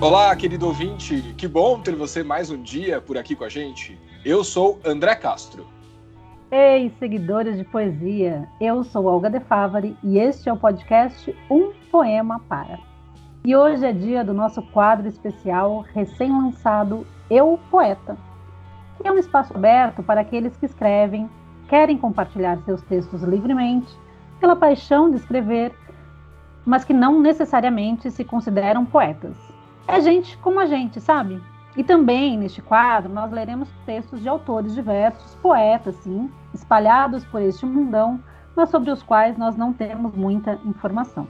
Olá, querido ouvinte, que bom ter você mais um dia por aqui com a gente. Eu sou André Castro. Ei, seguidores de poesia, eu sou Olga De Favari e este é o podcast Um Poema Para. E hoje é dia do nosso quadro especial recém-lançado Eu Poeta, que é um espaço aberto para aqueles que escrevem, querem compartilhar seus textos livremente, pela paixão de escrever, mas que não necessariamente se consideram poetas. É gente como a gente, sabe? E também, neste quadro, nós leremos textos de autores diversos, poetas, sim, espalhados por este mundão, mas sobre os quais nós não temos muita informação.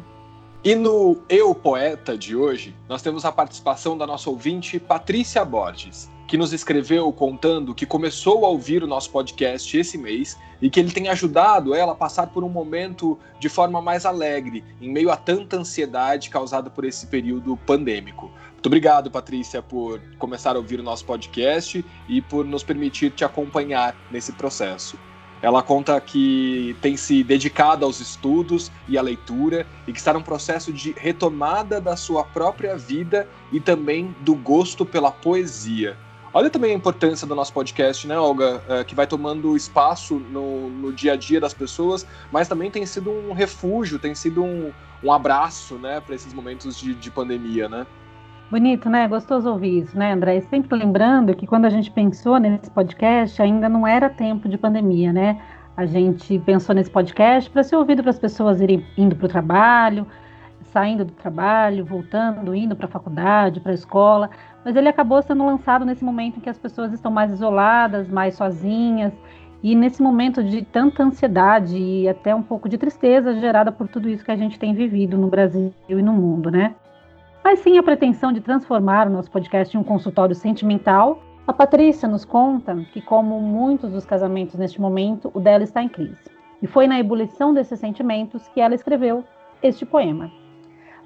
E no Eu Poeta de hoje, nós temos a participação da nossa ouvinte Patrícia Borges, que nos escreveu contando que começou a ouvir o nosso podcast esse mês e que ele tem ajudado ela a passar por um momento de forma mais alegre, em meio a tanta ansiedade causada por esse período pandêmico. Muito obrigado, Patrícia, por começar a ouvir o nosso podcast e por nos permitir te acompanhar nesse processo. Ela conta que tem se dedicado aos estudos e à leitura e que está num processo de retomada da sua própria vida e também do gosto pela poesia. Olha também a importância do nosso podcast, né, Olga? É, que vai tomando espaço no, no, dia a dia das pessoas, mas também tem sido um refúgio, tem sido um, um abraço, né, para esses momentos de, de pandemia, né? Bonito, né? Gostoso ouvir isso, né, André? sempre lembrando que quando a gente pensou nesse podcast, ainda não era tempo de pandemia, né? A gente pensou nesse podcast para ser ouvido para as pessoas irem indo para o trabalho, saindo do trabalho, voltando, indo para a faculdade, para a escola, mas ele acabou sendo lançado nesse momento em que as pessoas estão mais isoladas, mais sozinhas, e nesse momento de tanta ansiedade e até um pouco de tristeza gerada por tudo isso que a gente tem vivido no Brasil e no mundo, né? Mas sim a pretensão de transformar o nosso podcast em um consultório sentimental, a Patrícia nos conta que, como muitos dos casamentos neste momento, o dela está em crise. E foi na ebulição desses sentimentos que ela escreveu este poema.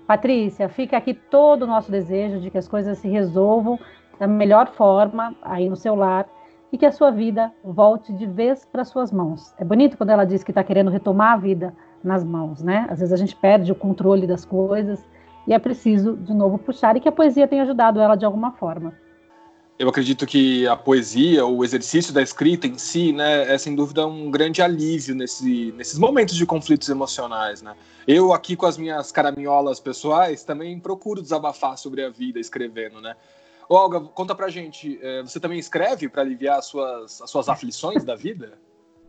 Patrícia, fica aqui todo o nosso desejo de que as coisas se resolvam da melhor forma aí no seu lar e que a sua vida volte de vez para suas mãos. É bonito quando ela diz que está querendo retomar a vida nas mãos, né? Às vezes a gente perde o controle das coisas e é preciso, de novo, puxar e que a poesia tenha ajudado ela de alguma forma. Eu acredito que a poesia, o exercício da escrita em si, né, é sem dúvida um grande alívio nesse, nesses momentos de conflitos emocionais, né? Eu aqui com as minhas caraminholas pessoais também procuro desabafar sobre a vida escrevendo, né? Ô, Olga, conta pra gente, é, você também escreve para aliviar as suas, as suas aflições da vida?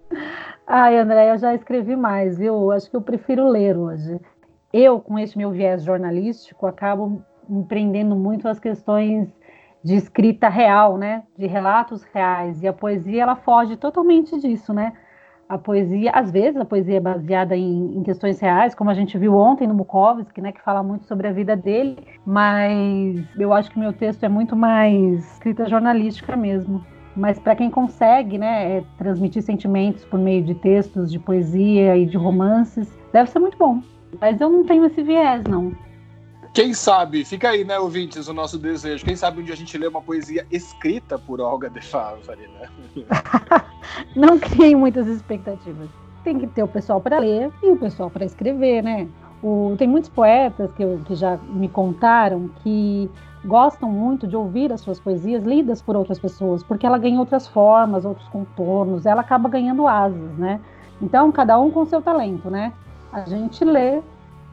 Ai, André, eu já escrevi mais, viu? Acho que eu prefiro ler hoje eu, com esse meu viés jornalístico, acabo empreendendo muito as questões de escrita real, né? De relatos reais. E a poesia, ela foge totalmente disso, né? A poesia, às vezes, a poesia é baseada em, em questões reais, como a gente viu ontem no Bukowski, né? Que fala muito sobre a vida dele. Mas eu acho que meu texto é muito mais escrita jornalística mesmo. Mas para quem consegue, né, é, transmitir sentimentos por meio de textos, de poesia e de romances, deve ser muito bom. Mas eu não tenho esse viés, não. Quem sabe, fica aí, né, ouvintes, o nosso desejo. Quem sabe um dia a gente lê uma poesia escrita por Olga de Favari, né? não criem muitas expectativas. Tem que ter o pessoal para ler e o pessoal para escrever, né? O, tem muitos poetas que, eu, que já me contaram que gostam muito de ouvir as suas poesias lidas por outras pessoas, porque ela ganha outras formas, outros contornos, ela acaba ganhando asas, né? Então, cada um com seu talento, né? A gente lê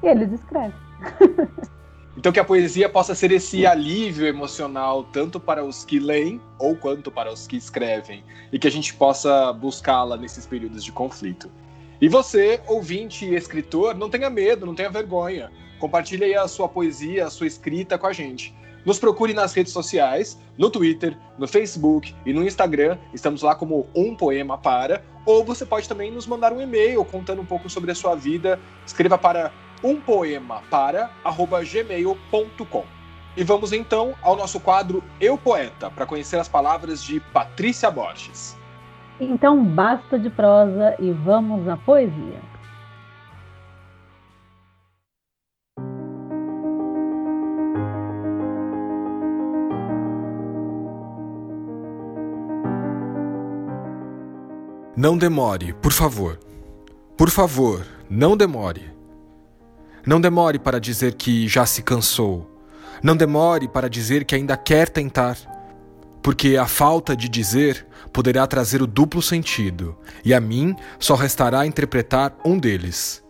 e eles escrevem. Então que a poesia possa ser esse alívio emocional tanto para os que leem ou quanto para os que escrevem e que a gente possa buscá-la nesses períodos de conflito. E você, ouvinte e escritor, não tenha medo, não tenha vergonha. Compartilhe aí a sua poesia, a sua escrita com a gente. Nos procure nas redes sociais, no Twitter, no Facebook e no Instagram. Estamos lá como Um Poema Para. Ou você pode também nos mandar um e-mail contando um pouco sobre a sua vida. Escreva para umpoemapara.gmail.com. E vamos então ao nosso quadro Eu Poeta, para conhecer as palavras de Patrícia Borges. Então basta de prosa e vamos à poesia. Não demore, por favor. Por favor, não demore. Não demore para dizer que já se cansou. Não demore para dizer que ainda quer tentar, porque a falta de dizer poderá trazer o duplo sentido, e a mim só restará interpretar um deles.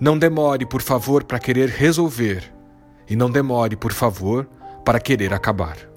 Não demore, por favor, para querer resolver, e não demore, por favor, para querer acabar.